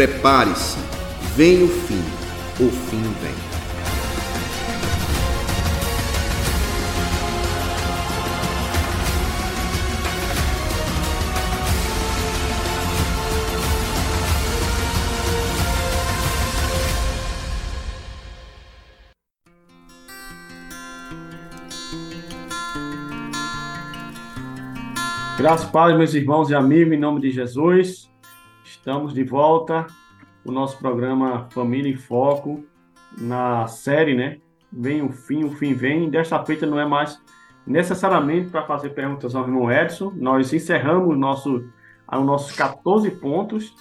Prepare-se, vem o fim, o fim vem. Graças Deus, meus irmãos e amigos, em nome de Jesus, estamos de volta o nosso programa Família em Foco, na série, né? Vem o fim, o fim vem. Desta feita não é mais necessariamente para fazer perguntas ao irmão Edson. Nós encerramos nosso, os nossos 14 pontos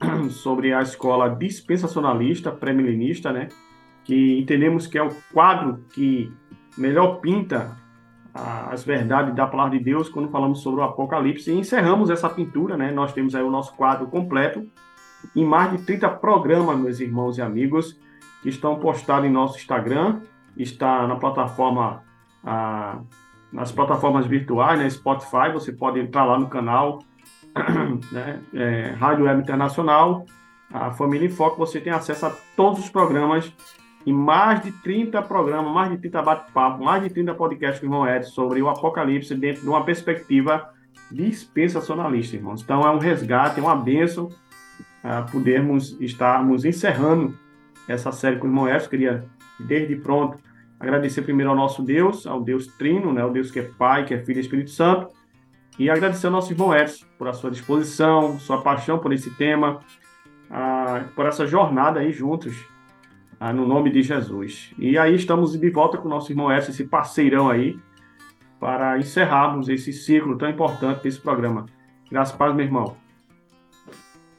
sobre a escola dispensacionalista, pré-milenista, né? Que entendemos que é o quadro que melhor pinta as verdades da palavra de Deus quando falamos sobre o Apocalipse. E encerramos essa pintura, né? Nós temos aí o nosso quadro completo em mais de 30 programas, meus irmãos e amigos, que estão postados em nosso Instagram, está na plataforma, ah, nas plataformas virtuais, né? Spotify, você pode entrar lá no canal, né? É, Rádio Web Internacional, a Família em Foco, você tem acesso a todos os programas e mais de 30 programas, mais de 30 bate-papo, mais de 30 podcasts com o irmão Edson sobre o Apocalipse dentro de uma perspectiva dispensacionalista, irmãos. Então é um resgate, é uma bênção podermos estarmos encerrando essa série com o irmão Edson. Queria, desde pronto, agradecer primeiro ao nosso Deus, ao Deus Trino, né, o Deus que é Pai, que é Filho e Espírito Santo, e agradecer ao nosso irmão Edson por a sua disposição, sua paixão por esse tema, por essa jornada aí juntos no nome de Jesus. E aí estamos de volta com o nosso irmão Edson, esse parceirão aí, para encerrarmos esse ciclo tão importante desse programa. Graças a paz, meu irmão.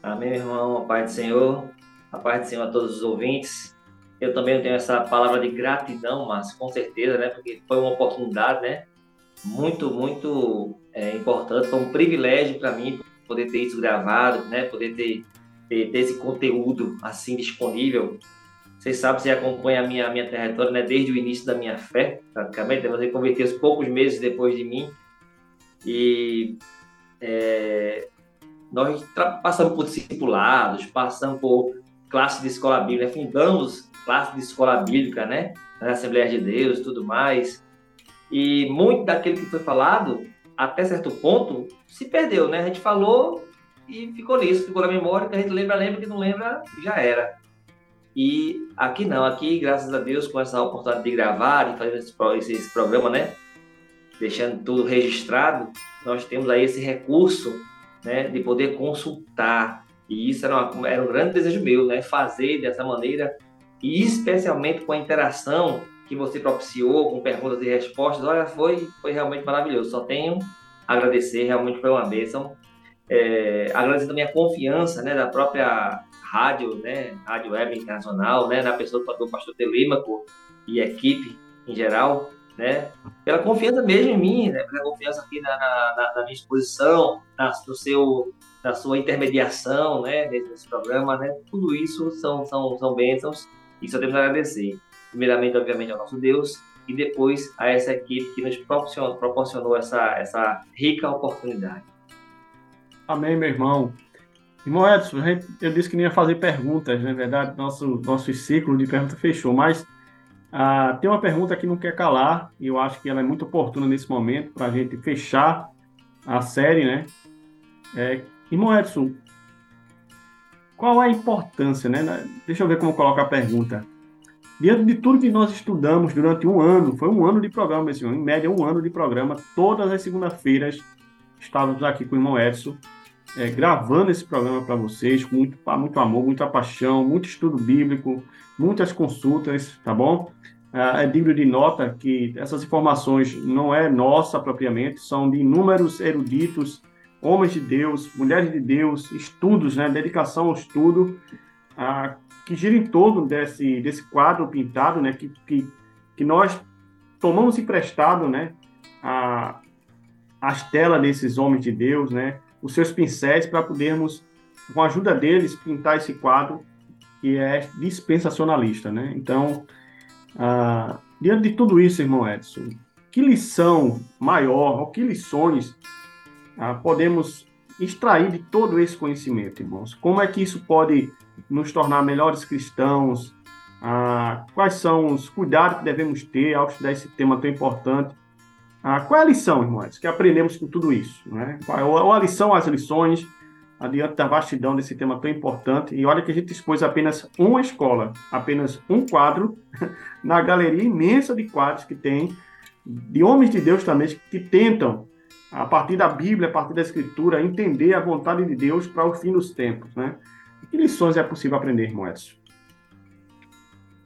Amém, irmão. A paz do Senhor. A paz do Senhor a todos os ouvintes. Eu também tenho essa palavra de gratidão, mas com certeza, né? Porque foi uma oportunidade, né? Muito, muito é, importante. Foi um privilégio para mim poder ter isso gravado, né? Poder ter, ter, ter esse conteúdo assim disponível vocês sabem, você acompanha a minha, minha trajetória né, desde o início da minha fé, praticamente. Você converteu poucos meses depois de mim. E é, nós passamos por discipulados, passamos por classe de escola bíblica, fundamos classe de escola bíblica, né? Na Assembleia de Deus tudo mais. E muito daquilo que foi falado, até certo ponto, se perdeu, né? A gente falou e ficou nisso, ficou na memória, que a gente lembra, lembra, que não lembra, já era. E aqui não, aqui, graças a Deus, com essa oportunidade de gravar, de fazer esse, esse programa, né? Deixando tudo registrado, nós temos aí esse recurso, né? De poder consultar. E isso era, uma, era um grande desejo meu, né? Fazer dessa maneira, e especialmente com a interação que você propiciou, com perguntas e respostas. Olha, foi, foi realmente maravilhoso. Só tenho a agradecer, realmente foi uma bênção. É, agradecer também a confiança né, da própria rádio, né, rádio web internacional, né, na pessoa do pastor Telêmaco e equipe em geral, né, pela confiança mesmo em mim, né, pela confiança aqui na, na, na minha exposição, na, no seu, na sua intermediação, né, nesse programa, né, tudo isso são, são, são bênçãos e só temos a agradecer. Primeiramente, obviamente, ao nosso Deus e depois a essa equipe que nos proporcionou, proporcionou essa, essa rica oportunidade. Amém, meu irmão. Irmão Edson, eu disse que não ia fazer perguntas, na é verdade, nosso, nosso ciclo de perguntas fechou, mas ah, tem uma pergunta que não quer calar, e eu acho que ela é muito oportuna nesse momento para a gente fechar a série, né? É, irmão Edson, qual a importância, né? Deixa eu ver como coloca a pergunta. Diante de tudo que nós estudamos durante um ano, foi um ano de programa, esse ano, em média um ano de programa, todas as segundas-feiras estávamos aqui com o irmão Edson, é, gravando esse programa para vocês, com muito, muito amor, muita paixão, muito estudo bíblico, muitas consultas, tá bom? É, é digno de nota que essas informações não é nossa propriamente, são de inúmeros eruditos, homens de Deus, mulheres de Deus, estudos, né, dedicação ao estudo, ah, que gira em torno desse, desse quadro pintado, né, que, que, que nós tomamos emprestado, né, a, as telas desses homens de Deus, né, os seus pincéis para podermos, com a ajuda deles, pintar esse quadro que é dispensacionalista, né? Então, ah, diante de tudo isso, irmão Edson, que lição maior, ou que lições ah, podemos extrair de todo esse conhecimento, irmãos? Como é que isso pode nos tornar melhores cristãos? Ah, quais são os cuidados que devemos ter ao estudar esse tema tão importante? Ah, qual é a lição, irmãos, que aprendemos com tudo isso? Né? Qual é a lição, as lições, adiante da vastidão desse tema tão importante? E olha que a gente expôs apenas uma escola, apenas um quadro, na galeria imensa de quadros que tem, de homens de Deus também, que tentam, a partir da Bíblia, a partir da Escritura, entender a vontade de Deus para o fim dos tempos. Né? Que lições é possível aprender, irmão Edson?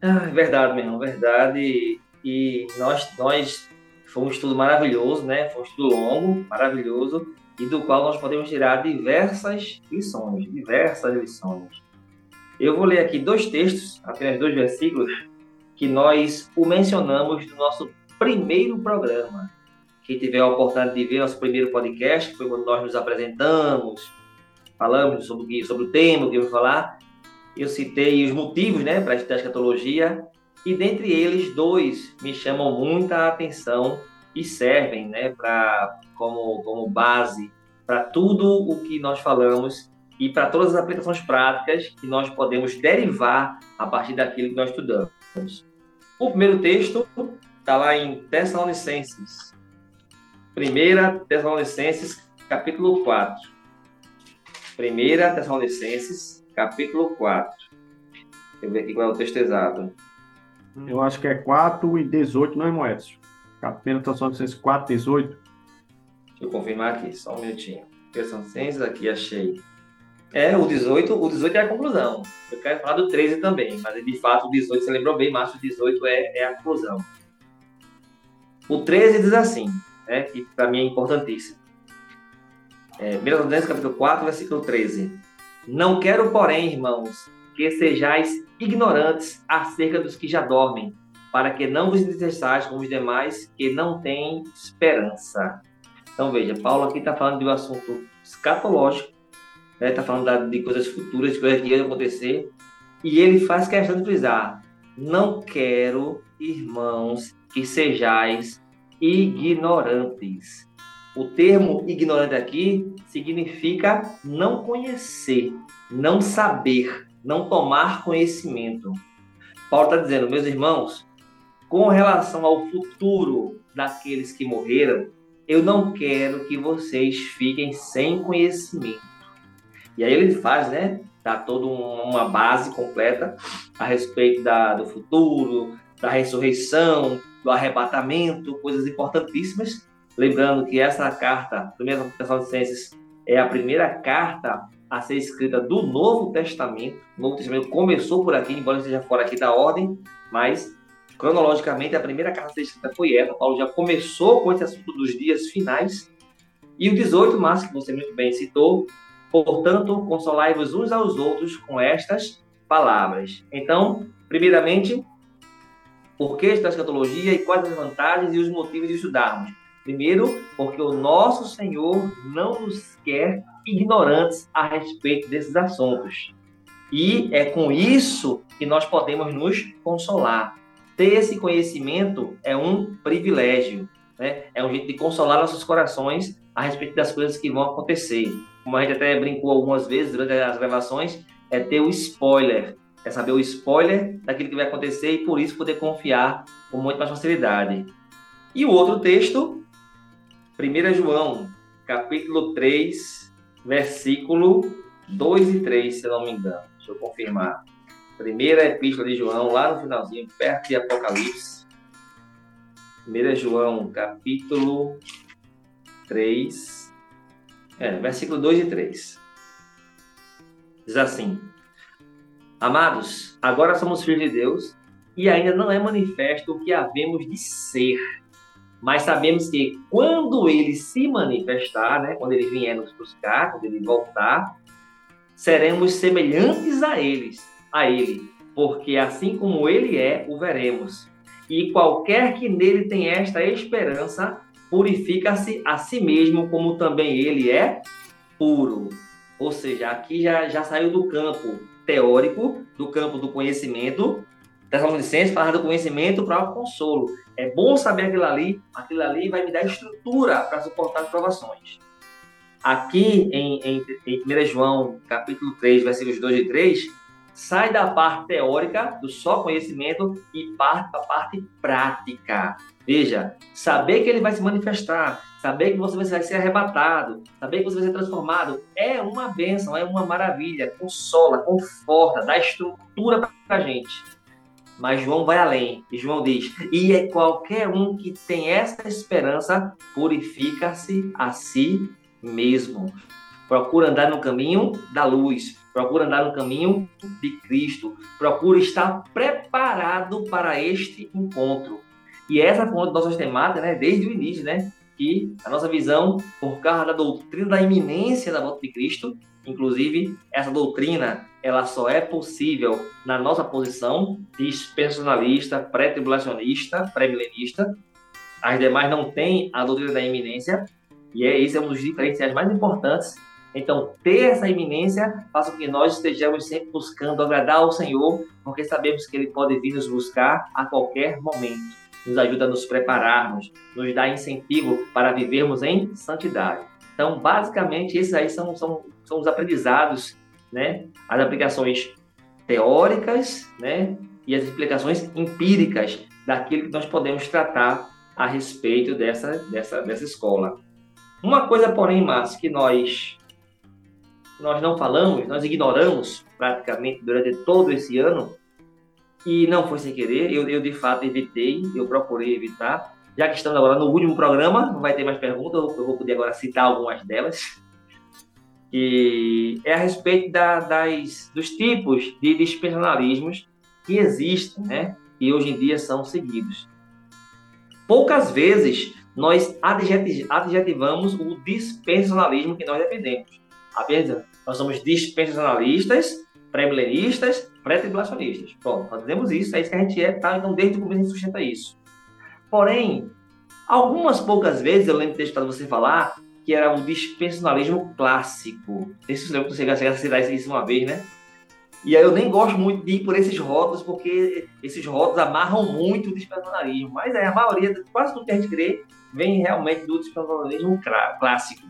Ah, verdade, meu irmão, verdade. E nós, nós foi um estudo maravilhoso, né? Foi um estudo longo, maravilhoso, e do qual nós podemos tirar diversas lições, diversas lições. Eu vou ler aqui dois textos, apenas dois versículos, que nós o mencionamos no nosso primeiro programa. Quem tiver a oportunidade de ver nosso primeiro podcast, foi quando nós nos apresentamos, falamos sobre, sobre o tema que eu vou falar, eu citei os motivos né, para estudar escatologia, e dentre eles, dois me chamam muita atenção e servem né, pra, como, como base para tudo o que nós falamos e para todas as aplicações práticas que nós podemos derivar a partir daquilo que nós estudamos. O primeiro texto está lá em Tessalonicenses. Primeira Tessalonicenses, capítulo 4. Primeira Tessalonicenses, capítulo 4. Deixa eu ver aqui qual é o texto exato. Eu acho que é 4 e 18, não é, irmão Primeira Tessalonicenses 4, 18. Deixa eu confirmar aqui, só um minutinho. Tessalonicenses, aqui achei. É, o 18, o 18 é a conclusão. Eu quero falar do 13 também, mas de fato o 18, você lembrou bem, mas o 18 é, é a conclusão. O 13 diz assim, né, que para mim é importantíssimo. É, 1 Tessalonicenses capítulo 4, versículo 13. Não quero, porém, irmãos, que sejais ignorantes acerca dos que já dormem, para que não vos entristeçais como os demais que não têm esperança. Então veja, Paulo aqui está falando de um assunto escatológico, está né? Tá falando de coisas futuras, de coisas que iam acontecer, e ele faz questão de frisar: não quero, irmãos, que sejais ignorantes. O termo ignorante aqui significa não conhecer, não saber, não tomar conhecimento. Paulo está dizendo, meus irmãos, com relação ao futuro daqueles que morreram, eu não quero que vocês fiquem sem conhecimento. E aí ele faz, né? Dá toda uma base completa a respeito da, do futuro, da ressurreição, do arrebatamento, coisas importantíssimas Lembrando que essa carta, primeira Tessalonicenses, é a primeira carta a ser escrita do Novo Testamento. O Novo Testamento começou por aqui, embora seja fora aqui da ordem, mas cronologicamente a primeira carta escrita foi essa. Paulo já começou com esse assunto dos dias finais. E o 18, mas que você muito bem citou, portanto, consolai-vos uns aos outros com estas palavras. Então, primeiramente, por que esta escatologia e quais as vantagens e os motivos de estudarmos? Primeiro, porque o nosso Senhor não nos quer ignorantes a respeito desses assuntos. E é com isso que nós podemos nos consolar. Ter esse conhecimento é um privilégio, né? é um jeito de consolar nossos corações a respeito das coisas que vão acontecer. Como a gente até brincou algumas vezes durante as gravações, é ter o spoiler, é saber o spoiler daquilo que vai acontecer e por isso poder confiar com muito mais facilidade. E o outro texto 1 João, capítulo 3, versículo 2 e 3, se não me engano. Deixa eu confirmar. Primeira epístola de João, lá no finalzinho, perto de Apocalipse. 1 João, capítulo 3, é, versículo 2 e 3. Diz assim: Amados, agora somos filhos de Deus e ainda não é manifesto o que havemos de ser mas sabemos que quando ele se manifestar, né, quando ele vier nos buscar, quando ele voltar, seremos semelhantes a eles, a ele, porque assim como ele é, o veremos. E qualquer que nele tem esta esperança, purifica-se a si mesmo, como também ele é puro. Ou seja, aqui já, já saiu do campo teórico, do campo do conhecimento, Tessalonicenses fala do conhecimento para o consolo. É bom saber aquilo ali, aquilo ali vai me dar estrutura para suportar as provações. aqui em, em, em 1 João, capítulo 3, versículos 2 e 3, sai da parte teórica, do só conhecimento, e parte para a parte prática. Veja, saber que ele vai se manifestar, saber que você vai ser arrebatado, saber que você vai ser transformado, é uma bênção, é uma maravilha, consola, conforta, dá estrutura para a gente. Mas João vai além, e João diz: e é qualquer um que tem essa esperança, purifica-se a si mesmo. Procura andar no caminho da luz, procura andar no caminho de Cristo, procura estar preparado para este encontro. E essa foi uma das nossas temáticas, né, desde o início, né, que a nossa visão, por causa da doutrina da iminência da volta de Cristo, inclusive essa doutrina, ela só é possível na nossa posição dispensacionalista, pré-tribulacionista, pré-milenista. As demais não têm a doutrina da iminência, e é, esse é um dos diferenciais mais importantes então, ter essa iminência faz com que nós estejamos sempre buscando agradar ao Senhor, porque sabemos que Ele pode vir nos buscar a qualquer momento. Nos ajuda a nos prepararmos, nos dá incentivo para vivermos em santidade. Então, basicamente, esses aí são, são, são os aprendizados, né? as aplicações teóricas né? e as explicações empíricas daquilo que nós podemos tratar a respeito dessa, dessa, dessa escola. Uma coisa, porém, Márcio, que nós nós não falamos, nós ignoramos praticamente durante todo esse ano, e não foi sem querer, eu, eu de fato evitei, eu procurei evitar, já que estamos agora no último programa, não vai ter mais perguntas, eu vou poder agora citar algumas delas, que é a respeito da, das, dos tipos de dispensacionalismos que existem, né, e hoje em dia são seguidos. Poucas vezes nós adjetivamos o dispensacionalismo que nós defendemos apenas nós somos dispensacionalistas, pré-milenistas, pré-tribulacionistas. Bom, nós dizemos isso, é isso que a gente é, tá? Então, desde o começo a gente sustenta isso. Porém, algumas poucas vezes, eu lembro de ter você falar que era um dispensacionalismo clássico. Não sei se você consegue citar isso uma vez, né? E aí eu nem gosto muito de ir por esses rótulos, porque esses rótulos amarram muito o dispensacionalismo. Mas é, a maioria, quase tudo que a gente crê, vem realmente do dispensacionalismo clássico.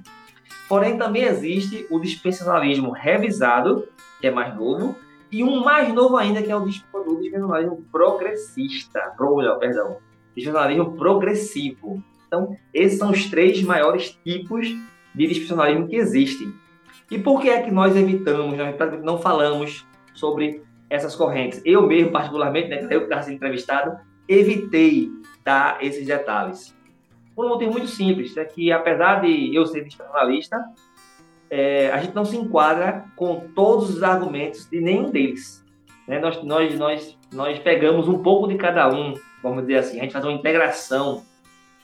Porém, também existe o dispensacionalismo revisado, que é mais novo, e um mais novo ainda, que é o dispensacionalismo progressista, pro, melhor, perdão, dispensacionalismo progressivo. Então, esses são os três maiores tipos de dispensacionalismo que existem. E por que é que nós evitamos, nós não falamos sobre essas correntes? Eu mesmo, particularmente, né, eu que estava sendo entrevistado, evitei dar esses detalhes por um motivo muito simples, é que apesar de eu ser jornalista, é, a gente não se enquadra com todos os argumentos de nenhum deles. Né? Nós, nós, nós, nós pegamos um pouco de cada um, vamos dizer assim, a gente faz uma integração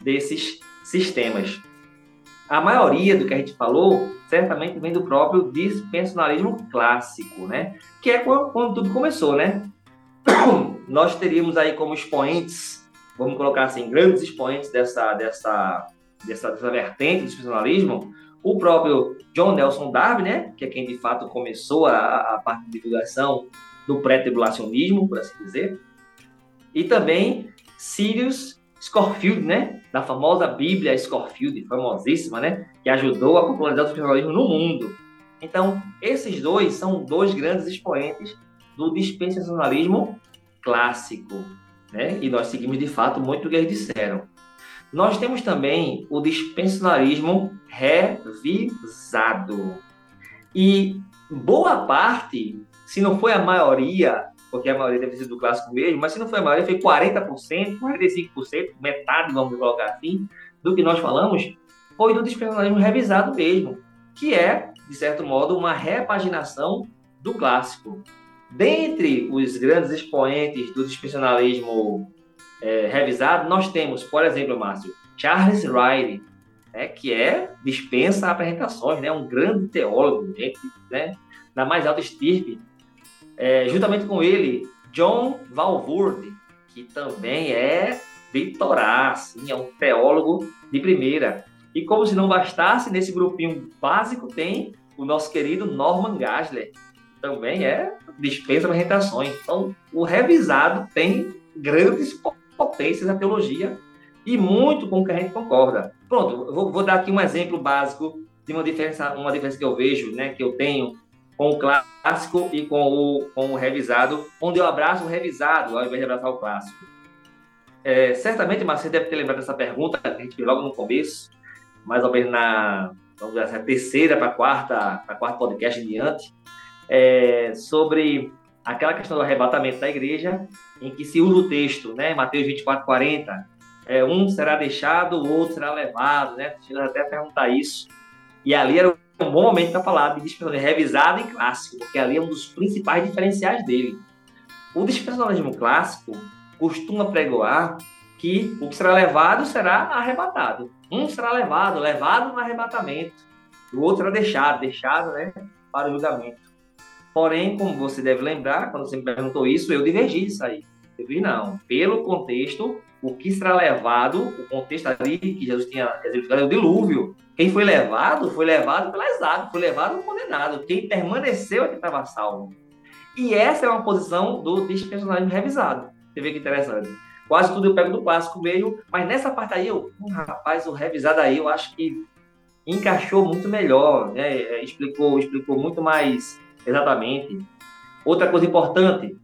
desses sistemas. A maioria do que a gente falou certamente vem do próprio dispensacionalismo clássico, né? Que é quando, quando tudo começou, né? Nós teríamos aí como expoentes vamos colocar assim, grandes expoentes dessa, dessa, dessa, dessa vertente do institucionalismo, o próprio John Nelson Darby, né, que é quem de fato começou a, a parte de divulgação do pré-tribulacionismo, por assim dizer, e também Sirius Scorfield, né, da famosa Bíblia Scorfield, famosíssima, né, que ajudou a popularizar o institucionalismo no mundo. Então, esses dois são dois grandes expoentes do dispensacionalismo clássico né? E nós seguimos de fato muito o que eles disseram. Nós temos também o dispensacionalismo revisado. E boa parte, se não foi a maioria, porque a maioria deve ser do clássico mesmo, mas se não foi a maioria, foi 40%, 45%, metade, vamos colocar assim, do que nós falamos, foi do dispensacionalismo revisado mesmo, que é, de certo modo, uma repaginação do clássico. Dentre os grandes expoentes do dispensacionalismo é, revisado, nós temos, por exemplo, Márcio, Charles Riley, né, que é dispensa apresentações, né, um grande teólogo, gente né, da mais alta estirpe. É, juntamente com ele, John Valvoorde, que também é doutorado, assim, é um teólogo de primeira. E como se não bastasse, nesse grupinho básico tem o nosso querido Norman Gasler, também é dispensa apresentações. Então, o revisado tem grandes potências na teologia e muito com o que a gente concorda. Pronto, vou, vou dar aqui um exemplo básico de uma diferença, uma diferença que eu vejo, né, que eu tenho com o clássico e com o, com o revisado, onde eu abraço o revisado ao invés de abraçar o clássico. É, certamente, Marcelo deve ter lembrado dessa pergunta que a gente fez logo no começo, mais ou menos na vamos dizer, assim, terceira para quarta, para quarta podcast em diante, é, sobre aquela questão do arrebatamento da igreja, em que se usa o texto, né, Mateus 24, 40, é, um será deixado, o outro será levado, né? Chega até a perguntar isso. E ali era um bom momento para falar de dispensacionalismo revisado e clássico, porque ali é um dos principais diferenciais dele. O dispensacionalismo clássico costuma pregoar que o que será levado será arrebatado. Um será levado, levado no arrebatamento. O outro será deixado, deixado né, para o julgamento. Porém, como você deve lembrar, quando você me perguntou isso, eu divergi disso aí. Eu vi, não. Pelo contexto, o que será levado, o contexto ali que Jesus tinha exemplificado é o dilúvio. Quem foi levado, foi levado pelas águas, foi levado condenado. Quem permaneceu é que estava salvo. E essa é uma posição do dispensacionalismo revisado. Você vê que interessante. Quase tudo eu pego do clássico meio, mas nessa parte aí, eu, hum, rapaz, o revisado aí eu acho que encaixou muito melhor, né? É, explicou, explicou muito mais exatamente. Outra coisa importante,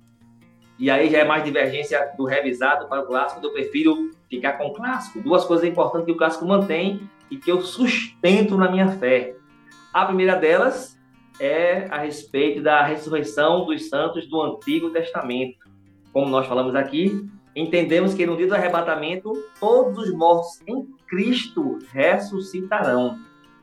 e aí já é mais divergência do revisado para o clássico, eu prefiro ficar com o clássico. Duas coisas importantes que o clássico mantém e que eu sustento na minha fé. A primeira delas é a respeito da ressurreição dos santos do Antigo Testamento. Como nós falamos aqui, entendemos que no dia do arrebatamento, todos os mortos em Cristo ressuscitarão.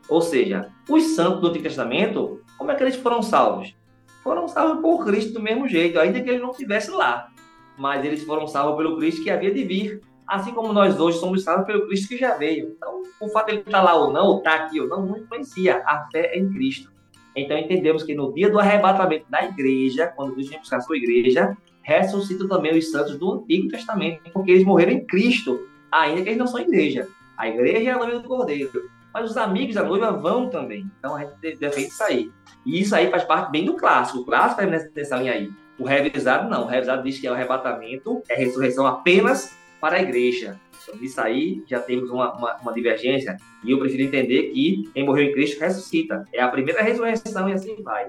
Ou seja, os santos do Antigo Testamento, como é que eles foram salvos? Foram salvos por Cristo do mesmo jeito, ainda que ele não estivesse lá. Mas eles foram salvos pelo Cristo que havia de vir. Assim como nós hoje somos salvos pelo Cristo que já veio. Então, o fato de ele estar lá ou não, ou estar aqui ou não, não influencia. A fé é em Cristo. Então, entendemos que no dia do arrebatamento da igreja, quando Cristo vem buscar a sua igreja, ressuscitam também os santos do Antigo Testamento, porque eles morreram em Cristo, ainda que eles não são igreja. A igreja é a noiva do Cordeiro, mas os amigos da noiva vão também. Então a gente defende isso aí. E isso aí faz parte bem do clássico. O clássico é nessa linha aí. O revisado não. O revisado diz que é o arrebatamento, é ressurreição apenas para a igreja. Então, isso aí já temos uma, uma, uma, divergência. E eu prefiro entender que quem morreu em Cristo ressuscita. É a primeira ressurreição e assim vai.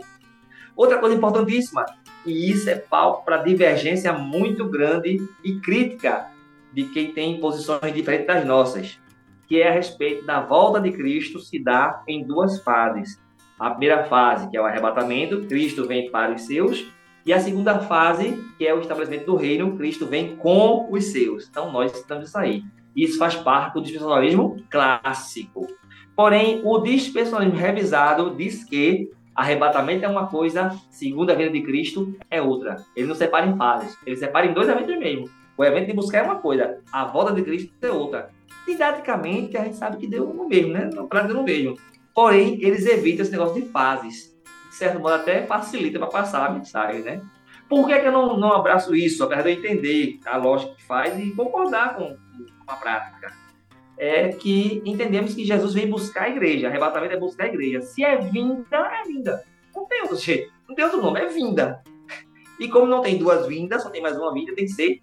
Outra coisa importantíssima, e isso é palco para divergência muito grande e crítica de quem tem posições diferentes das nossas, que é a respeito da volta de Cristo se dá em duas fases. A primeira fase, que é o arrebatamento, Cristo vem para os seus, e a segunda fase, que é o estabelecimento do reino, Cristo vem com os seus. Então, nós estamos isso aí. Isso faz parte do dispensacionalismo clássico. Porém, o dispensacionalismo revisado diz que Arrebatamento é uma coisa, segunda vinda de Cristo é outra. Ele não separa em fases, ele separa em dois eventos mesmo. O evento de buscar é uma coisa, a volta de Cristo é outra. Didaticamente, a gente sabe que deu no mesmo, né? No prazo no mesmo. Porém, eles evitam esse negócio de fases. De certo modo, até facilita para passar a mensagem, né? Por que, que eu não, não abraço isso? Apesar de eu entender a lógica que faz e concordar com, com a prática é que entendemos que Jesus vem buscar a igreja. Arrebatamento é buscar a igreja. Se é vinda, é vinda. Não tem outro jeito. Não tem outro nome, é vinda. E como não tem duas vindas, só tem mais uma vinda, tem que ser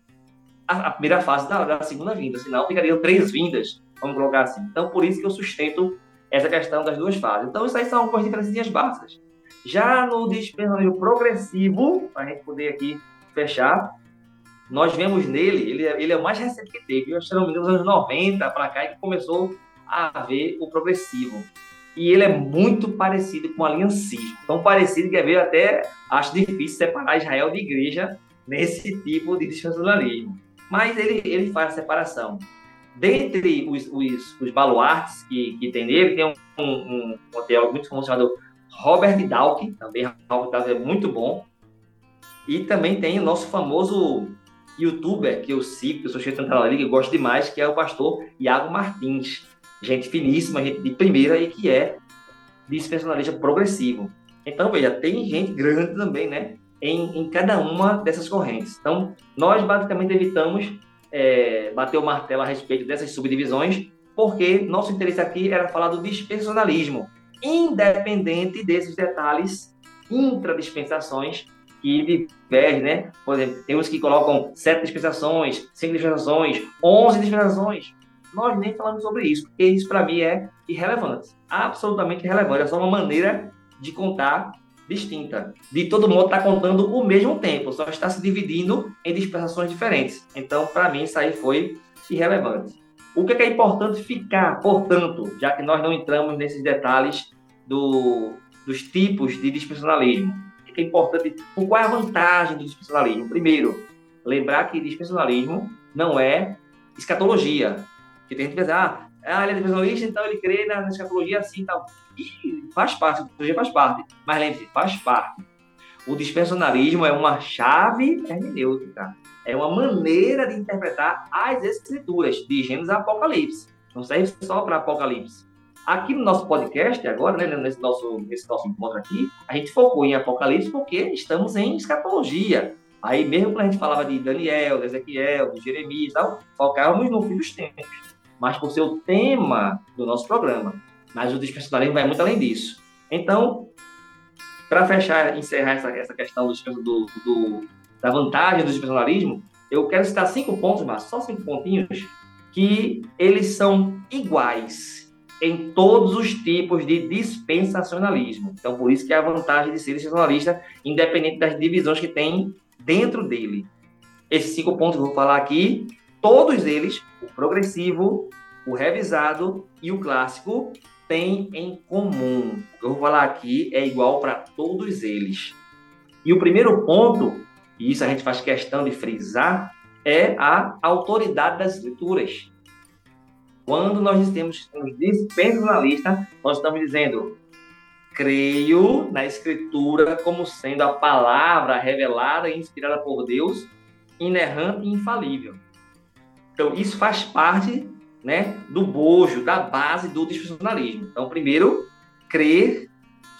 a, a primeira fase da, da, segunda vinda. Senão ficariam três vindas, vamos colocar assim. Então, por isso que eu sustento essa questão das duas fases. Então, isso aí são algumas diferenças básicas. Já no dispensacionalismo progressivo, para a gente poder aqui fechar, nós vemos nele, ele, é, ele é o mais recente que teve, eu acho que nos anos 90 para cá, que começou a ver o progressivo. E ele é muito parecido com o aliancismo. Tão parecido que é até acho difícil separar Israel de igreja nesse tipo de dispensacionalismo. Mas ele, ele faz a separação. Dentre os, os, os baluartes que, que tem nele, tem um, um, um muito famoso chamado Robert Dawkins, também Robert Dawkins é muito bom. E também tem o nosso famoso youtuber que eu sigo, que eu sou cheio de tanta liga, eu gosto demais, que é o pastor Iago Martins. Gente finíssima, gente de primeira e que é dispensacionalista progressivo. Então, veja, tem gente grande também, né? Em, em cada uma dessas correntes. Então, nós basicamente evitamos é, bater o martelo a respeito dessas subdivisões, porque nosso interesse aqui era falar do dispensacionalismo, independente desses detalhes intradispensações que diverge, né? Por exemplo, tem uns que colocam sete dispensações, cinco dispensações, onze dispensações. nós nem falamos sobre isso, porque isso para mim é irrelevante, absolutamente irrelevante. É só uma maneira de contar distinta. De todo modo, está contando o mesmo tempo, só está se dividindo em dispensações diferentes. Então, para mim, isso aí foi irrelevante. O que é, que é importante ficar, portanto, já que nós não entramos nesses detalhes do, dos tipos de dispensacionalismo, o que é importante, qual é a vantagem do dispensacionalismo? Primeiro, lembrar que dispensacionalismo não é escatologia. Que tem gente que pensa, ah, ele é dispensacionalista, então ele crê na, escatologia assim e tal. E faz parte, a escatologia faz parte. Mas lembre-se, faz parte. O dispensacionalismo é uma chave hermenêutica. É uma maneira de interpretar as escrituras, de Gênesis a Apocalipse. Não serve só para Apocalipse. Aqui no nosso podcast, agora, né, nesse, nosso, nesse nosso encontro aqui, a gente focou em Apocalipse porque estamos em escatologia. Aí, mesmo quando a gente falava de Daniel, de Ezequiel, de Jeremias e tal, focávamos no fim dos tempos. Mas por ser o tema do nosso programa. Mas o dispensacionalismo vai muito além disso. Então, para fechar, encerrar essa, essa questão do, do, do, da vantagem do dispensacionalismo, eu quero citar cinco pontos, mas só cinco pontinhos, que eles são iguais em todos os tipos de dispensacionalismo. Então, por isso que é a vantagem de ser dispensacionalista, independente das divisões que tem dentro dele. Esses cinco pontos que eu vou falar aqui, todos eles, o progressivo, o revisado e o clássico, têm em comum. O que eu vou falar aqui é igual para todos eles. E o primeiro ponto, e isso a gente faz questão de frisar, é a autoridade das escrituras. Quando nós temos dispensacionalista, nós estamos dizendo creio na Escritura como sendo a palavra revelada e inspirada por Deus, inerrante e infalível. Então, isso faz parte né, do bojo, da base do dispensacionalismo. Então, primeiro, crer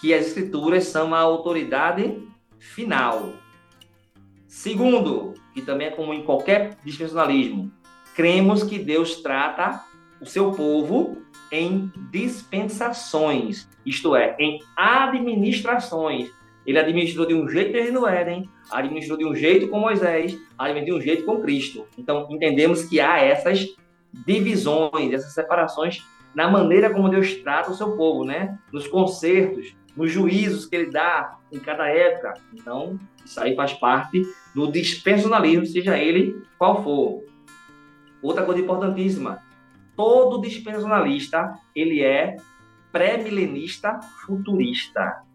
que as Escrituras são a autoridade final. Segundo, que também é comum em qualquer dispensacionalismo, cremos que Deus trata o seu povo em dispensações, isto é, em administrações. Ele administrou de um jeito no Éden, administrou de um jeito com Moisés, administrou de um jeito com Cristo. Então, entendemos que há essas divisões, essas separações na maneira como Deus trata o seu povo, né? Nos concertos, nos juízos que ele dá em cada época. Então, isso aí faz parte do dispensacionalismo, seja ele qual for. Outra coisa importantíssima, todo dispensacionalista ele é pré-milenista futurista.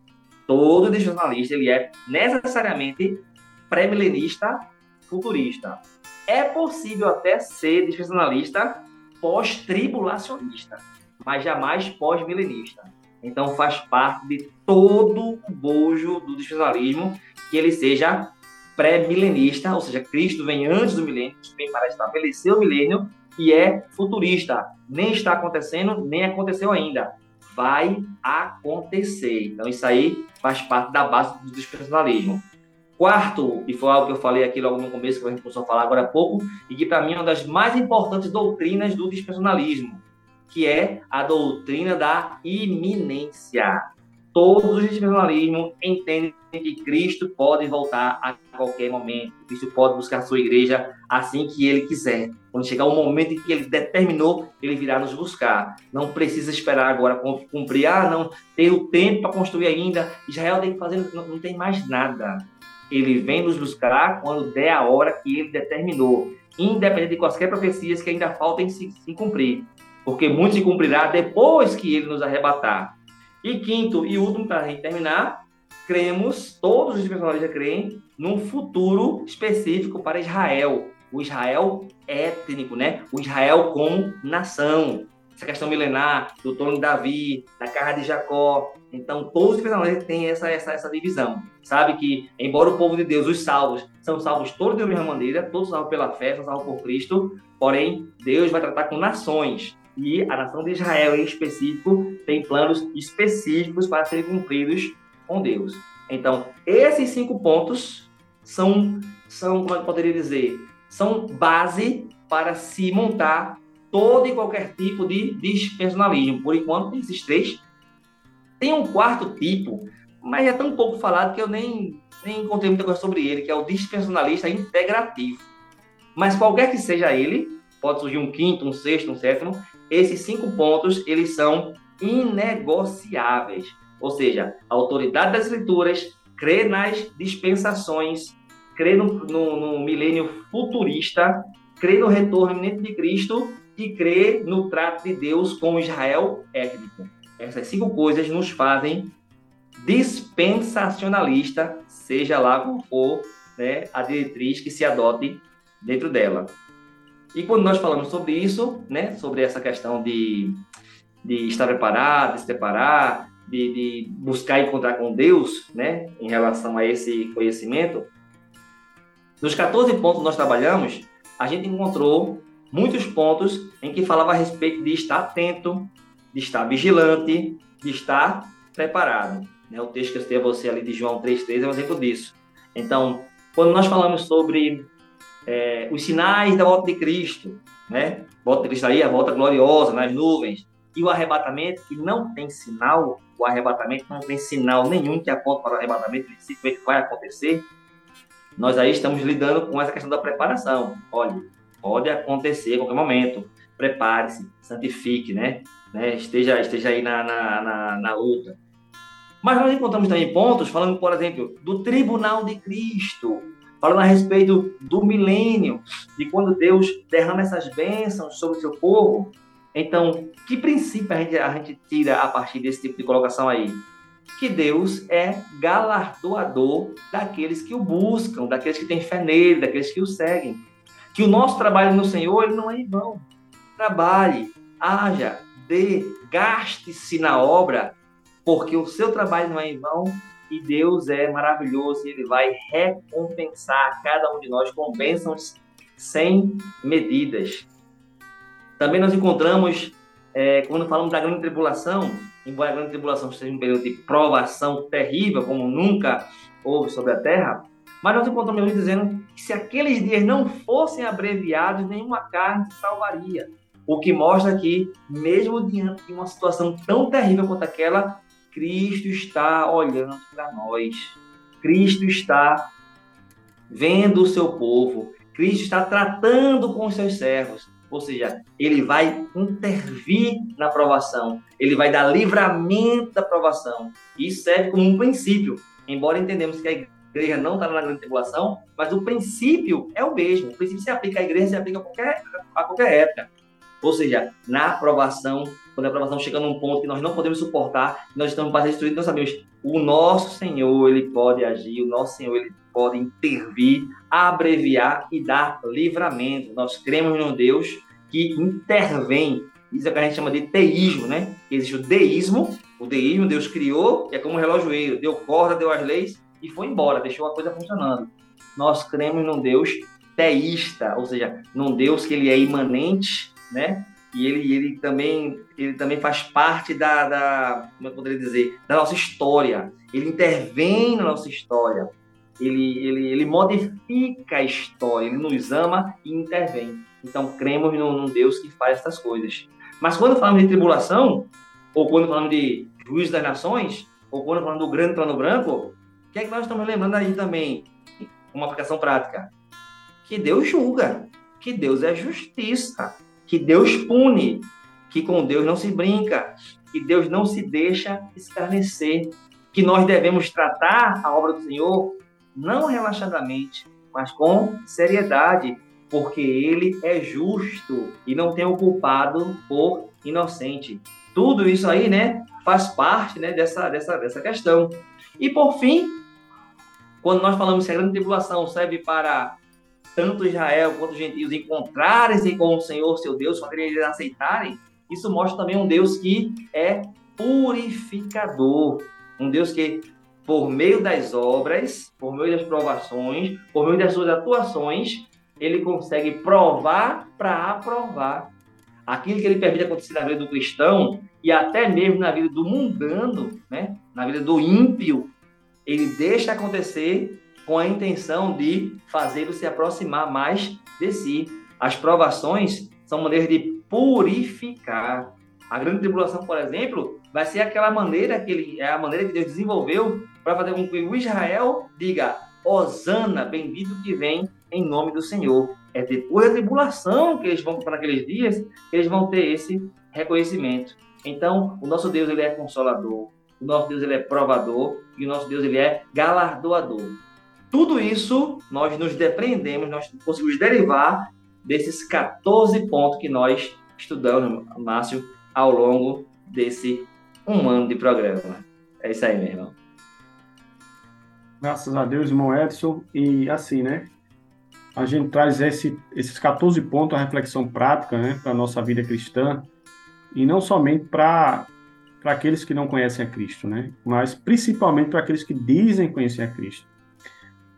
Todo dispensacionalista ele é necessariamente pré-milenista futurista. É possível até ser dispensacionalista pós-tribulacionista, mas jamais pós-milenista. Então faz parte de todo o bojo do dispensacionalismo que ele seja pré-milenista, ou seja, Cristo vem antes do milênio, vem para estabelecer o milênio que é futurista. Nem está acontecendo, nem aconteceu ainda. Vai acontecer. Então, isso aí faz parte da base do dispensacionalismo. Quarto, e foi algo que eu falei aqui logo no começo, que a gente começou a falar agora há pouco, e que para mim é uma das mais importantes doutrinas do dispensacionalismo, que é a doutrina da iminência. Todos os dispensacionalismos entendem que Cristo pode voltar a qualquer momento. Cristo pode buscar sua igreja assim que ele quiser. Quando chegar o momento em que ele determinou, ele virá nos buscar. Não precisa esperar agora cumprir. Ah, não, tem o tempo para construir ainda. Israel tem que fazer, não, não tem mais nada. Ele vem nos buscar quando der a hora que ele determinou, independente de quaisquer profecias que ainda faltem se, se cumprir. Porque muito se cumprirá depois que ele nos arrebatar. E quinto e último, para terminar, cremos, todos os personagens creem, num futuro específico para Israel. O Israel étnico, né? O Israel como nação. Essa questão milenar, do trono de Davi, da casa de Jacó. Então, todos os personagens têm essa, essa, essa divisão. Sabe que, embora o povo de Deus, os salvos, são salvos todos da mesma maneira, todos salvos pela fé, são salvos por Cristo, porém, Deus vai tratar com nações. E a nação de Israel, em específico, tem planos específicos para serem cumpridos com Deus. Então, esses cinco pontos são, são como eu poderia dizer, são base para se montar todo e qualquer tipo de dispersonalismo. Por enquanto, esses três. Tem um quarto tipo, mas é tão pouco falado que eu nem, nem encontrei muita coisa sobre ele, que é o dispersonalista integrativo. Mas qualquer que seja ele, pode surgir um quinto, um sexto, um sétimo. Esses cinco pontos, eles são inegociáveis. Ou seja, a autoridade das escrituras crê nas dispensações, crê no, no, no milênio futurista, crê no retorno iminente de Cristo e crê no trato de Deus com Israel étnico. Essas cinco coisas nos fazem dispensacionalista, seja lá qual for né, a diretriz que se adote dentro dela. E quando nós falamos sobre isso, né, sobre essa questão de, de estar preparado, de se preparar, de, de buscar encontrar com Deus, né, em relação a esse conhecimento, nos 14 pontos que nós trabalhamos, a gente encontrou muitos pontos em que falava a respeito de estar atento, de estar vigilante, de estar preparado. Né? O texto que eu citei a você ali de João 3,3 é um exemplo disso. Então, quando nós falamos sobre é, os sinais da volta de Cristo, né? Volta de Cristo aí, a volta gloriosa nas nuvens, e o arrebatamento, que não tem sinal, o arrebatamento não tem sinal nenhum que aponte para o arrebatamento, ele que vai acontecer. Nós aí estamos lidando com essa questão da preparação. Olha, pode acontecer a qualquer momento. Prepare-se, santifique, né? né? Esteja, esteja aí na, na, na, na luta. Mas nós encontramos também pontos falando, por exemplo, do tribunal de Cristo, falando a respeito do milênio, de quando Deus derrama essas bênçãos sobre o seu povo. Então, que princípio a gente, a gente tira a partir desse tipo de colocação aí? Que Deus é galardoador daqueles que o buscam, daqueles que têm fé nele, daqueles que o seguem. Que o nosso trabalho no Senhor ele não é em vão. Trabalhe, haja, dê, gaste-se na obra, porque o seu trabalho não é em vão e Deus é maravilhoso Ele vai recompensar cada um de nós com bênçãos sem medidas. Também nós encontramos, é, quando falamos da grande tribulação, embora a grande tribulação seja um período de provação terrível, como nunca houve sobre a terra, mas nós encontramos Jesus dizendo que se aqueles dias não fossem abreviados, nenhuma carne se salvaria. O que mostra que, mesmo diante de uma situação tão terrível quanto aquela, Cristo está olhando para nós. Cristo está vendo o seu povo. Cristo está tratando com os seus servos. Ou seja, ele vai intervir na aprovação. Ele vai dar livramento da aprovação. Isso serve como um princípio. Embora entendemos que a igreja não está na grande tribulação, mas o princípio é o mesmo. O princípio se aplica à igreja, se aplica a qualquer, a qualquer época. Ou seja, na aprovação, quando a aprovação chega num ponto que nós não podemos suportar, nós estamos para destruir, nós sabemos, o nosso Senhor, ele pode agir, o nosso Senhor, ele pode intervir, abreviar e dar livramento. Nós cremos num Deus que intervém. Isso é o que a gente chama de teísmo, né? Existe o deísmo, o deísmo, Deus criou, é como um relojoeiro, deu corda, deu as leis e foi embora, deixou a coisa funcionando. Nós cremos num Deus teísta, ou seja, num Deus que ele é imanente, né? E ele, ele, também, ele também faz parte da, da, como eu poderia dizer, da nossa história. Ele intervém na nossa história. Ele, ele, ele modifica a história. Ele nos ama e intervém. Então, cremos num, num Deus que faz essas coisas. Mas quando falamos de tribulação, ou quando falamos de juízo das nações, ou quando falamos do grande trono branco, o que é que nós estamos lembrando aí também? Uma aplicação prática. Que Deus julga, que Deus é justiça que Deus pune, que com Deus não se brinca, que Deus não se deixa escarnecer, que nós devemos tratar a obra do Senhor não relaxadamente, mas com seriedade, porque ele é justo e não tem o culpado por inocente. Tudo isso aí, né, faz parte, né, dessa, dessa, dessa questão. E por fim, quando nós falamos que a grande tribulação serve para tanto Israel quanto os gentios encontrarem-se com o Senhor, seu Deus, quando eles aceitarem, isso mostra também um Deus que é purificador. Um Deus que, por meio das obras, por meio das provações, por meio das suas atuações, ele consegue provar para aprovar aquilo que ele permite acontecer na vida do cristão e até mesmo na vida do mundano, né? na vida do ímpio, ele deixa acontecer com a intenção de fazê-lo se aproximar mais de si. As provações são maneiras de purificar. A grande tribulação, por exemplo, vai ser aquela maneira que ele, é a maneira que Deus desenvolveu para fazer com que o Israel diga: Osana, bendito que vem em nome do Senhor. É depois da tribulação que eles vão para aqueles dias, eles vão ter esse reconhecimento. Então, o nosso Deus ele é consolador, o nosso Deus ele é provador e o nosso Deus ele é galardoador. Tudo isso nós nos depreendemos, nós conseguimos derivar desses 14 pontos que nós estudamos, Márcio, ao longo desse um ano de programa. É isso aí, meu irmão. Graças a Deus, irmão Edson. E assim, né? A gente traz esse, esses 14 pontos, a reflexão prática, né, para a nossa vida cristã, e não somente para aqueles que não conhecem a Cristo, né, mas principalmente para aqueles que dizem conhecer a Cristo.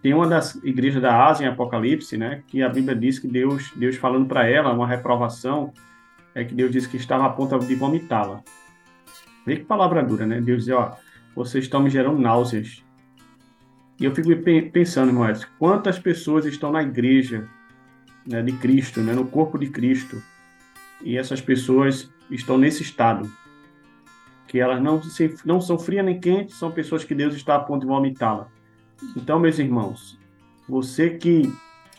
Tem uma das igrejas da Ásia em Apocalipse, né, que a Bíblia diz que Deus, Deus falando para ela, uma reprovação, é que Deus disse que estava a ponto de vomitá-la. Vê que palavra dura, né? Deus diz, ó, vocês estão me gerando náuseas. E eu fico pensando, irmão Edson, quantas pessoas estão na igreja né, de Cristo, né, no corpo de Cristo, e essas pessoas estão nesse estado, que elas não, se, não são frias nem quentes, são pessoas que Deus está a ponto de vomitá-la. Então, meus irmãos, você que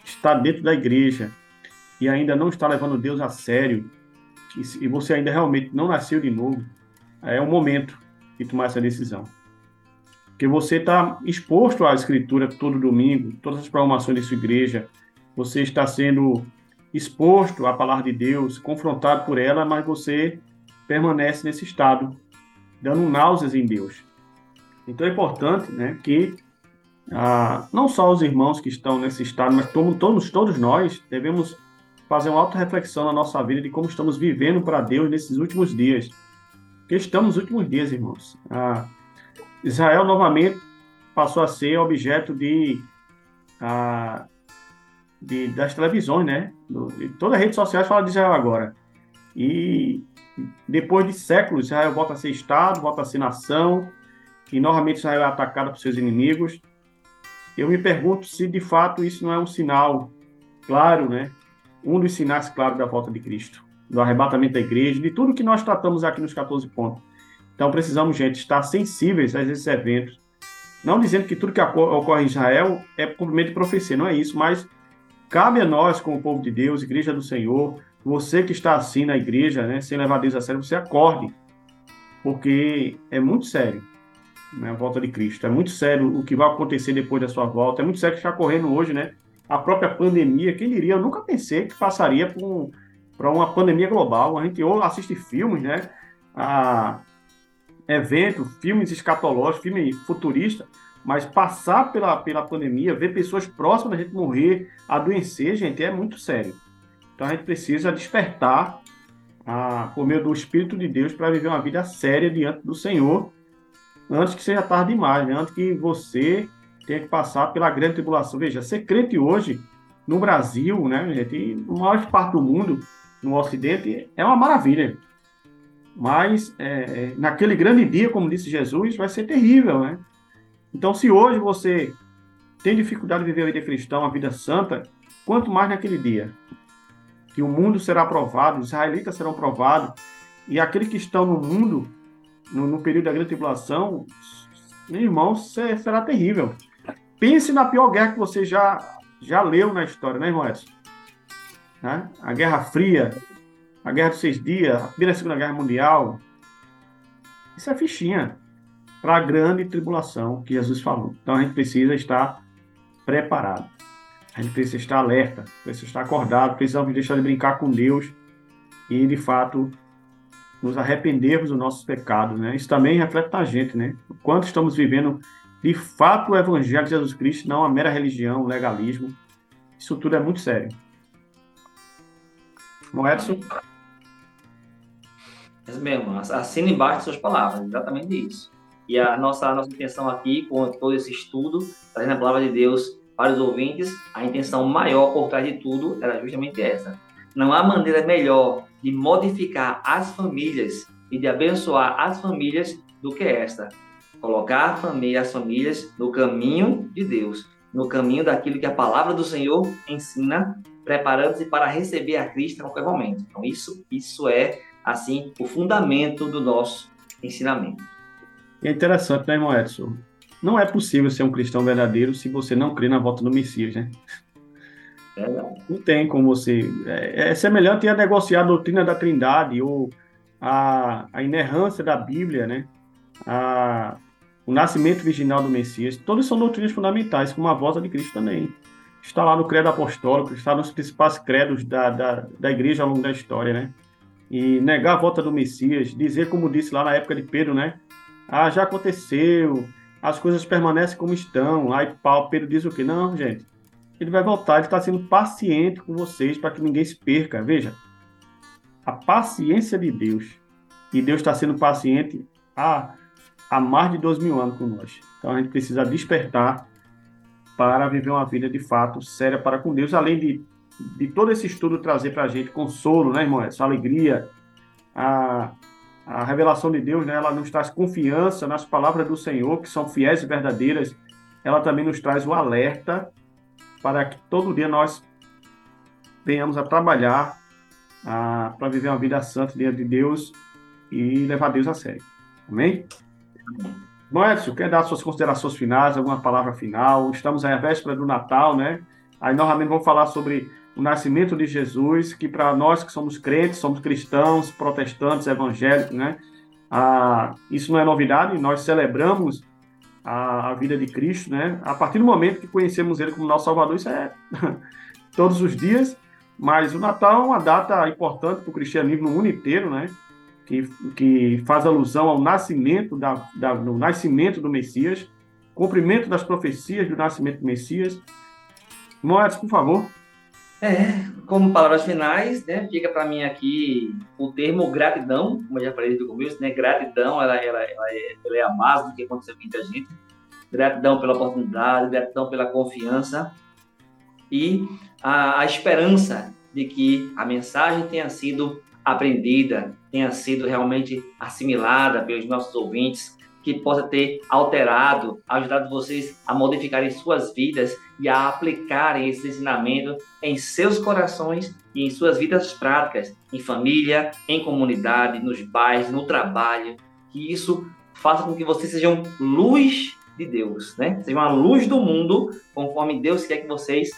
está dentro da igreja e ainda não está levando Deus a sério, e você ainda realmente não nasceu de novo, é o momento de tomar essa decisão. Porque você está exposto à escritura todo domingo, todas as programações de sua igreja, você está sendo exposto à palavra de Deus, confrontado por ela, mas você permanece nesse estado, dando náuseas em Deus. Então é importante né, que ah, não só os irmãos que estão nesse estado, mas todos, todos nós devemos fazer uma auto-reflexão na nossa vida de como estamos vivendo para Deus nesses últimos dias. Porque estamos nos últimos dias, irmãos. Ah, Israel novamente passou a ser objeto de, ah, de das televisões, né? toda a rede social fala de Israel agora. E depois de séculos, Israel volta a ser Estado, volta a ser nação, e novamente Israel é atacada por seus inimigos. Eu me pergunto se de fato isso não é um sinal claro, né? Um dos sinais claros da volta de Cristo, do arrebatamento da igreja, de tudo que nós tratamos aqui nos 14 pontos. Então precisamos, gente, estar sensíveis a esses eventos. Não dizendo que tudo que ocorre em Israel é cumprimento de profecia, não é isso, mas cabe a nós, como povo de Deus, igreja do Senhor, você que está assim na igreja, né, sem levar Deus a sério, você acorde, porque é muito sério né, a volta de Cristo. É muito sério o que vai acontecer depois da sua volta. É muito sério que está correndo hoje, né? A própria pandemia, quem diria? Eu nunca pensei que passaria por uma pandemia global. A gente ou assiste filmes, né? A, evento, filmes escatológicos, filme futurista, mas passar pela, pela pandemia, ver pessoas próximas da gente morrer, adoecer, gente, é muito sério. Então a gente precisa despertar a, por meio do Espírito de Deus para viver uma vida séria diante do Senhor, antes que seja tarde demais, né? antes que você tenha que passar pela grande tribulação. Veja, ser crente hoje, no Brasil, né, gente, na maior parte do mundo, no Ocidente, é uma maravilha. Mas é, é, naquele grande dia, como disse Jesus, vai ser terrível, né? Então, se hoje você tem dificuldade de viver a vida cristã, a vida santa, quanto mais naquele dia, que o mundo será provado, os israelitas serão provados, e aqueles que estão no mundo, no, no período da grande tribulação, meu irmão, será terrível. Pense na pior guerra que você já, já leu na história, né, irmão Edson? Né? A Guerra Fria, a Guerra dos Seis Dias, a Primeira e Segunda Guerra Mundial. Isso é fichinha para a grande tribulação que Jesus falou. Então a gente precisa estar preparado. A gente precisa estar alerta, precisa estar acordado, precisamos deixar de brincar com Deus e, de fato, nos arrependermos dos nossos pecados, né? Isso também reflete na gente, né? O quanto estamos vivendo, de fato, o Evangelho de Jesus Cristo, não a mera religião, legalismo. Isso tudo é muito sério. Bom, Edson? Isso mesmo, assina embaixo suas palavras, exatamente isso. E a nossa, a nossa intenção aqui, com todo esse estudo, trazendo a palavra de Deus para os ouvintes, a intenção maior por trás de tudo era justamente essa. Não há maneira melhor de modificar as famílias e de abençoar as famílias do que esta. Colocar a família, as famílias no caminho de Deus, no caminho daquilo que a palavra do Senhor ensina, preparando-se para receber a Cristo a qualquer momento. Então, isso, isso é assim, o fundamento do nosso ensinamento. É interessante, né, irmão Edson? Não é possível ser um cristão verdadeiro se você não crê na volta do Messias, né? Não tem como você. É, é, semelhante a negociar a doutrina da Trindade ou a, a inerrância da Bíblia, né? A, o nascimento virginal do Messias. Todas são doutrinas fundamentais, como a voz de Cristo também. Está lá no credo apostólico, está nos principais credos da, da, da igreja ao longo da história, né? E negar a volta do Messias, dizer como disse lá na época de Pedro, né? Ah, já aconteceu, as coisas permanecem como estão. Aí Pedro diz o quê? Não, gente, ele vai voltar, ele está sendo paciente com vocês para que ninguém se perca. Veja, a paciência de Deus. E Deus está sendo paciente há, há mais de dois mil anos com nós. Então a gente precisa despertar para viver uma vida de fato séria para com Deus, além de, de todo esse estudo trazer para a gente consolo, né, irmão? Essa alegria, a, a revelação de Deus, né, ela nos traz confiança nas palavras do Senhor, que são fiéis e verdadeiras. Ela também nos traz o alerta para que todo dia nós venhamos a trabalhar para viver uma vida santa diante de Deus e levar Deus a sério. Amém? Bom, Edson, quer dar suas considerações finais, alguma palavra final? Estamos aí à véspera do Natal, né? Aí, novamente, vamos falar sobre o nascimento de Jesus, que para nós que somos crentes, somos cristãos, protestantes, evangélicos, né? Ah, isso não é novidade, nós celebramos a, a, vida de Cristo, né? A partir do momento que conhecemos Ele como nosso Salvador, isso é todos os dias. Mas o Natal é uma data importante para o cristianismo no mundo inteiro, né? Que, que faz alusão ao nascimento da, da, do nascimento do Messias, cumprimento das profecias do nascimento do Messias. Moedas, por favor. É, como palavras finais, né, fica para mim aqui o termo gratidão, como eu já falei desde o começo, né, gratidão, ela, ela, ela, é, ela é a base do que aconteceu com muita gente, gratidão pela oportunidade, gratidão pela confiança e a, a esperança de que a mensagem tenha sido aprendida, tenha sido realmente assimilada pelos nossos ouvintes, que possa ter alterado, ajudado vocês a modificarem suas vidas e a aplicarem esse ensinamento em seus corações e em suas vidas práticas, em família, em comunidade, nos bairros, no trabalho. Que isso faça com que vocês sejam luz de Deus, né? Sejam a luz do mundo, conforme Deus quer que vocês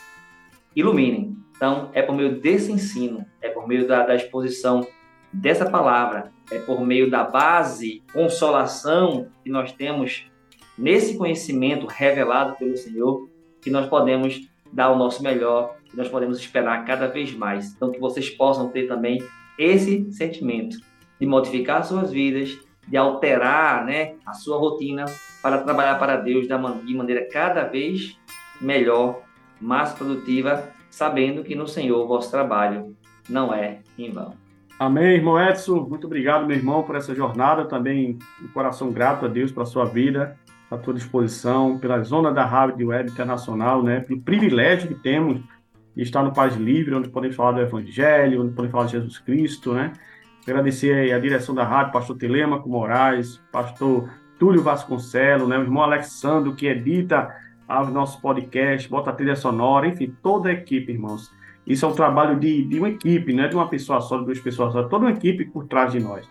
iluminem. Então, é por meio desse ensino, é por meio da, da exposição dessa palavra, é por meio da base, consolação que nós temos nesse conhecimento revelado pelo Senhor, que nós podemos dar o nosso melhor, que nós podemos esperar cada vez mais. Então, que vocês possam ter também esse sentimento de modificar suas vidas, de alterar né, a sua rotina para trabalhar para Deus de maneira cada vez melhor, mais produtiva, sabendo que no Senhor o vosso trabalho não é em vão. Amém, irmão Edson. Muito obrigado, meu irmão, por essa jornada. Também um coração grato a Deus pela sua vida, à tua disposição, pela zona da Rádio Web Internacional, né? Pelo privilégio que temos de estar no País Livre, onde podemos falar do Evangelho, onde podemos falar de Jesus Cristo, né? Agradecer a direção da rádio, pastor Telemaco Moraes, pastor Túlio Vasconcelos, né? o irmão Alexandre, que edita os nossos podcasts, bota a trilha sonora, enfim, toda a equipe, irmãos. Isso é um trabalho de, de uma equipe, não é de uma pessoa só, de duas pessoas só, toda uma equipe por trás de nós.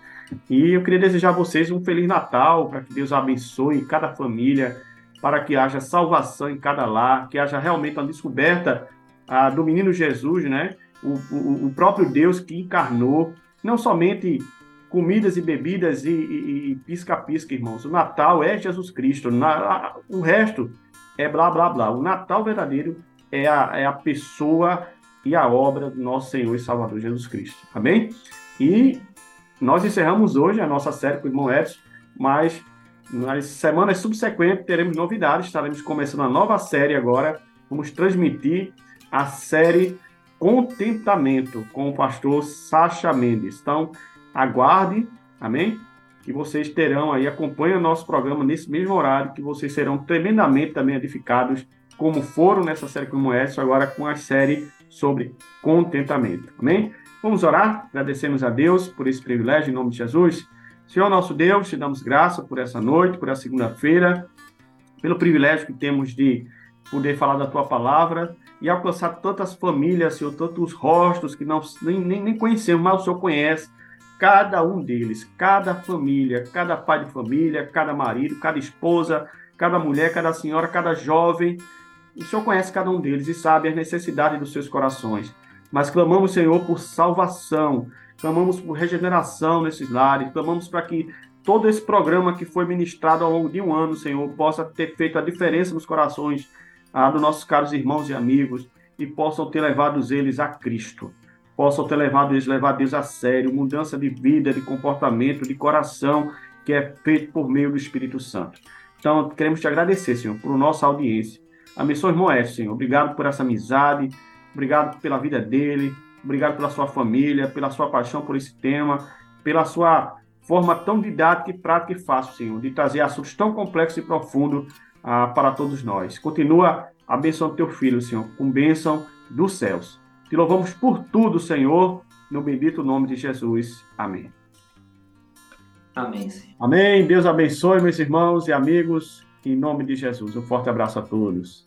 E eu queria desejar a vocês um Feliz Natal, para que Deus abençoe cada família, para que haja salvação em cada lar, que haja realmente uma descoberta ah, do menino Jesus, né? O, o, o, próprio Deus que encarnou, não somente comidas e bebidas e pisca-pisca, irmãos. O Natal é Jesus Cristo, na, o resto é blá blá blá. O Natal verdadeiro é a, é a pessoa e a obra do nosso Senhor e Salvador Jesus Cristo. Amém? E nós encerramos hoje a nossa série com o irmão Edson, mas nas semanas subsequentes teremos novidades, estaremos começando uma nova série agora. Vamos transmitir a série Contentamento com o pastor Sacha Mendes. Então, aguarde, amém? Que vocês terão aí, acompanhem o nosso programa nesse mesmo horário, que vocês serão tremendamente também edificados, como foram nessa série com o Edson, agora com a série sobre contentamento. Amém? Vamos orar, agradecemos a Deus por esse privilégio em nome de Jesus. Senhor nosso Deus, te damos graça por essa noite, por essa segunda-feira, pelo privilégio que temos de poder falar da tua palavra e alcançar tantas famílias, Senhor, tantos rostos que não, nem, nem, nem conhecemos, mas o Senhor conhece cada um deles, cada família, cada pai de família, cada marido, cada esposa, cada mulher, cada senhora, cada jovem, O Senhor conhece cada um deles e sabe as necessidades dos seus corações. Mas clamamos, Senhor, por salvação, clamamos por regeneração nesses lares, clamamos para que todo esse programa que foi ministrado ao longo de um ano, Senhor, possa ter feito a diferença nos corações ah, dos nossos caros irmãos e amigos e possam ter levado eles a Cristo. Possam ter levado eles, levar a sério, mudança de vida, de comportamento, de coração, que é feito por meio do Espírito Santo. Então, queremos te agradecer, Senhor, por nossa audiência. Abençoe o irmão Edson, Senhor. Obrigado por essa amizade, obrigado pela vida dele, obrigado pela sua família, pela sua paixão por esse tema, pela sua forma tão didática e prática e fácil, Senhor, de trazer assuntos tão complexos e profundos ah, para todos nós. Continua abençoando teu filho, Senhor, com bênção dos céus. Te louvamos por tudo, Senhor, no bendito nome de Jesus. Amém. Amém. Senhor. Amém. Deus abençoe, meus irmãos e amigos, em nome de Jesus, um forte abraço a todos.